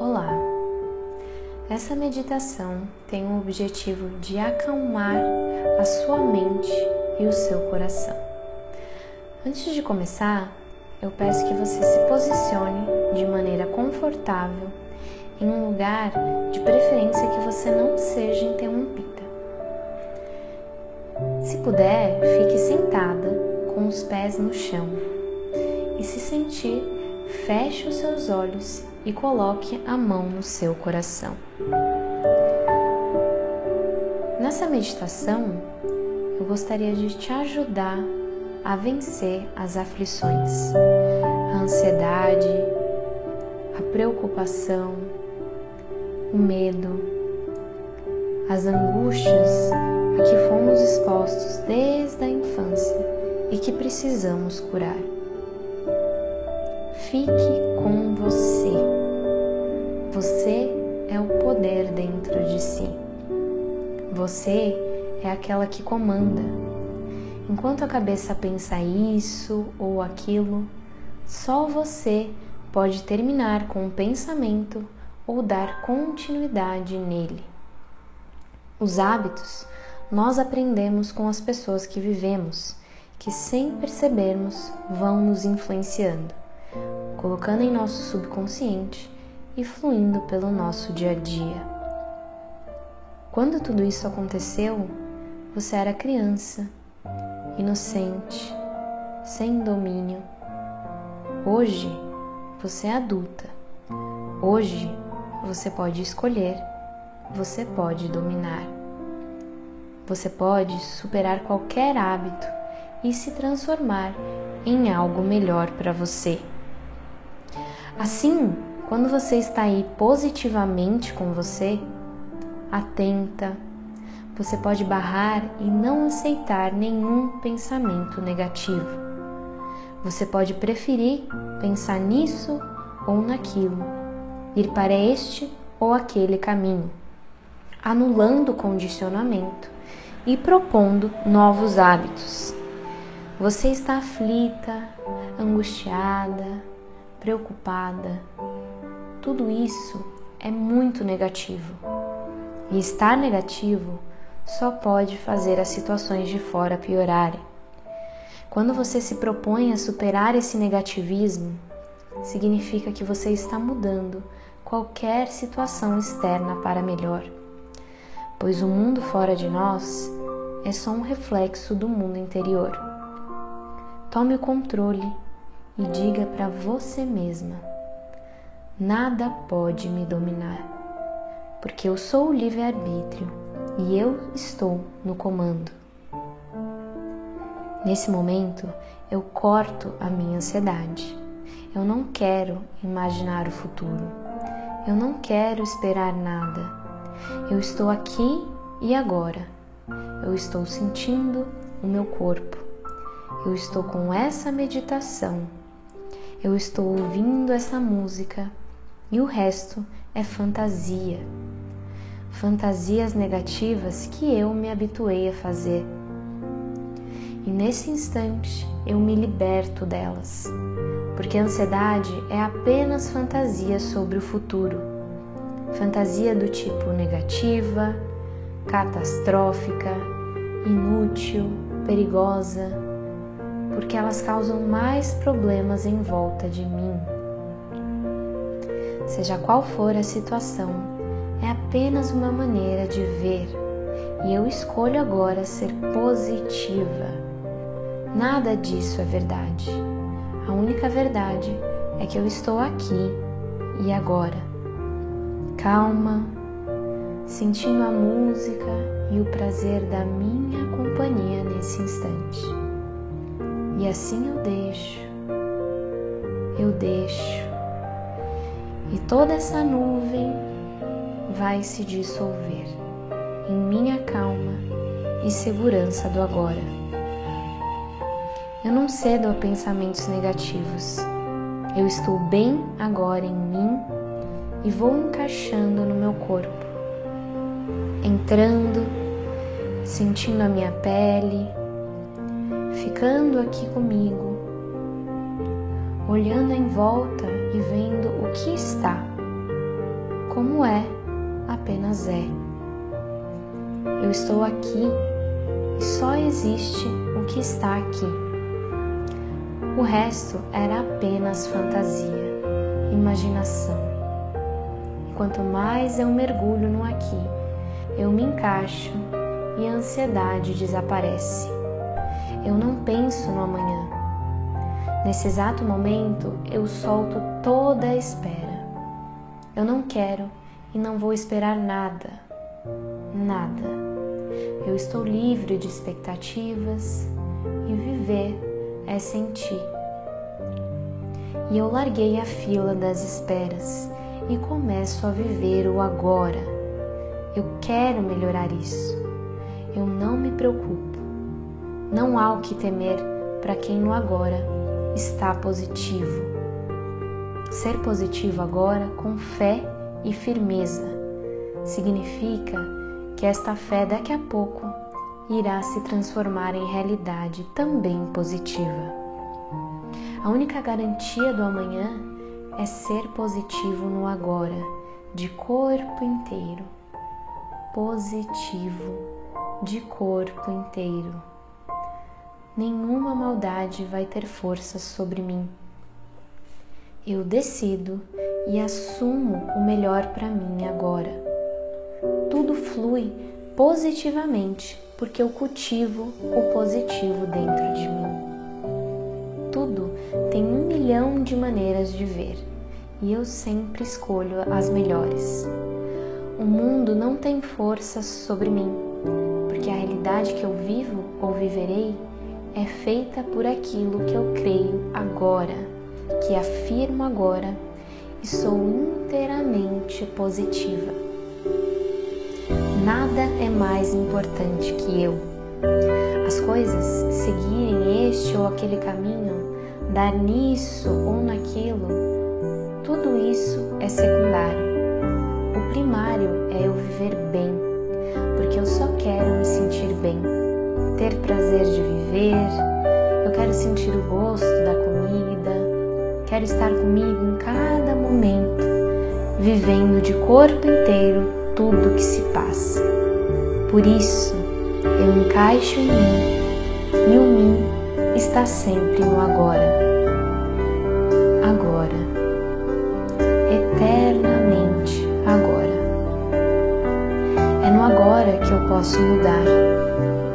Olá! Essa meditação tem o objetivo de acalmar a sua mente e o seu coração. Antes de começar, eu peço que você se posicione de maneira confortável em um lugar de preferência que você não seja interrompida. Se puder, fique sentada com os pés no chão e se sentir, feche os seus olhos e coloque a mão no seu coração. Nessa meditação, eu gostaria de te ajudar a vencer as aflições, a ansiedade, a preocupação, o medo, as angústias a que fomos expostos desde a infância e que precisamos curar. Fique com você. Você é o poder dentro de si. Você é aquela que comanda. Enquanto a cabeça pensa isso ou aquilo, só você pode terminar com o pensamento ou dar continuidade nele. Os hábitos nós aprendemos com as pessoas que vivemos, que sem percebermos vão nos influenciando, colocando em nosso subconsciente e fluindo pelo nosso dia a dia. Quando tudo isso aconteceu, você era criança, inocente, sem domínio. Hoje, você é adulta. Hoje, você pode escolher, você pode dominar. Você pode superar qualquer hábito e se transformar em algo melhor para você. Assim, quando você está aí positivamente com você, atenta, você pode barrar e não aceitar nenhum pensamento negativo. Você pode preferir pensar nisso ou naquilo, ir para este ou aquele caminho, anulando o condicionamento e propondo novos hábitos. Você está aflita, angustiada, preocupada. Tudo isso é muito negativo. E estar negativo só pode fazer as situações de fora piorarem. Quando você se propõe a superar esse negativismo, significa que você está mudando qualquer situação externa para melhor pois o mundo fora de nós é só um reflexo do mundo interior. Tome o controle e diga para você mesma: nada pode me dominar, porque eu sou o livre-arbítrio e eu estou no comando. Nesse momento, eu corto a minha ansiedade. Eu não quero imaginar o futuro. Eu não quero esperar nada. Eu estou aqui e agora. Eu estou sentindo o meu corpo. Eu estou com essa meditação. Eu estou ouvindo essa música e o resto é fantasia. Fantasias negativas que eu me habituei a fazer. E nesse instante eu me liberto delas, porque a ansiedade é apenas fantasia sobre o futuro fantasia do tipo negativa, catastrófica, inútil, perigosa, porque elas causam mais problemas em volta de mim. Seja qual for a situação, é apenas uma maneira de ver e eu escolho agora ser positiva. Nada disso é verdade. A única verdade é que eu estou aqui e agora calma, sentindo a música e o prazer da minha companhia nesse instante. E assim eu deixo, eu deixo, e toda essa nuvem vai se dissolver em minha calma e segurança do agora. Eu não cedo a pensamentos negativos. Eu estou bem agora em mim e vou encaixando no meu corpo, entrando, sentindo a minha pele, ficando aqui comigo, olhando em volta e vendo o que está. Como é, apenas é. Eu estou aqui e só existe o que está aqui. O resto era apenas fantasia, imaginação. E quanto mais eu mergulho no aqui, eu me encaixo e a ansiedade desaparece. Eu não penso no amanhã. Nesse exato momento, eu solto toda a espera. Eu não quero e não vou esperar nada. Nada. Eu estou livre de expectativas e viver é sentir. E eu larguei a fila das esperas e começo a viver o agora. Eu quero melhorar isso. Eu não me preocupo. Não há o que temer para quem no agora está positivo. Ser positivo agora com fé e firmeza significa que esta fé daqui a pouco irá se transformar em realidade também positiva. A única garantia do amanhã é ser positivo no agora, de corpo inteiro. Positivo, de corpo inteiro nenhuma maldade vai ter força sobre mim. Eu decido e assumo o melhor para mim agora. Tudo flui positivamente porque eu cultivo o positivo dentro de mim. Tudo tem um milhão de maneiras de ver e eu sempre escolho as melhores. O mundo não tem força sobre mim, porque a realidade que eu vivo ou viverei é feita por aquilo que eu creio agora, que afirmo agora e sou inteiramente positiva. Nada é mais importante que eu. As coisas seguirem este ou aquele caminho, dar nisso ou naquilo, tudo isso é secundário. O primário é eu viver bem, porque eu só quero me sentir bem ter prazer de viver, eu quero sentir o gosto da comida, quero estar comigo em cada momento, vivendo de corpo inteiro tudo que se passa. Por isso, eu encaixo em mim e o mim está sempre no agora. Agora, eternamente agora. É no agora que eu posso mudar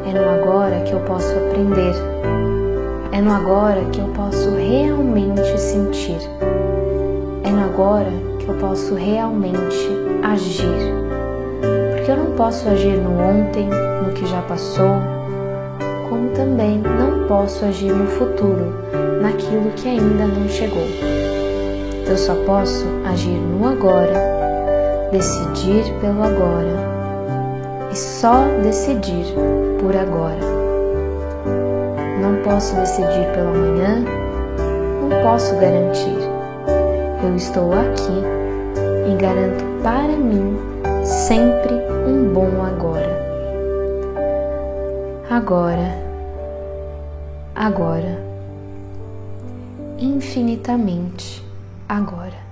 é no agora que eu posso aprender. É no agora que eu posso realmente sentir. É no agora que eu posso realmente agir. Porque eu não posso agir no ontem, no que já passou, como também não posso agir no futuro, naquilo que ainda não chegou. Eu só posso agir no agora, decidir pelo agora e só decidir por agora. Não posso decidir pelo amanhã, não posso garantir. Eu estou aqui e garanto para mim sempre um bom agora. Agora, agora, infinitamente agora.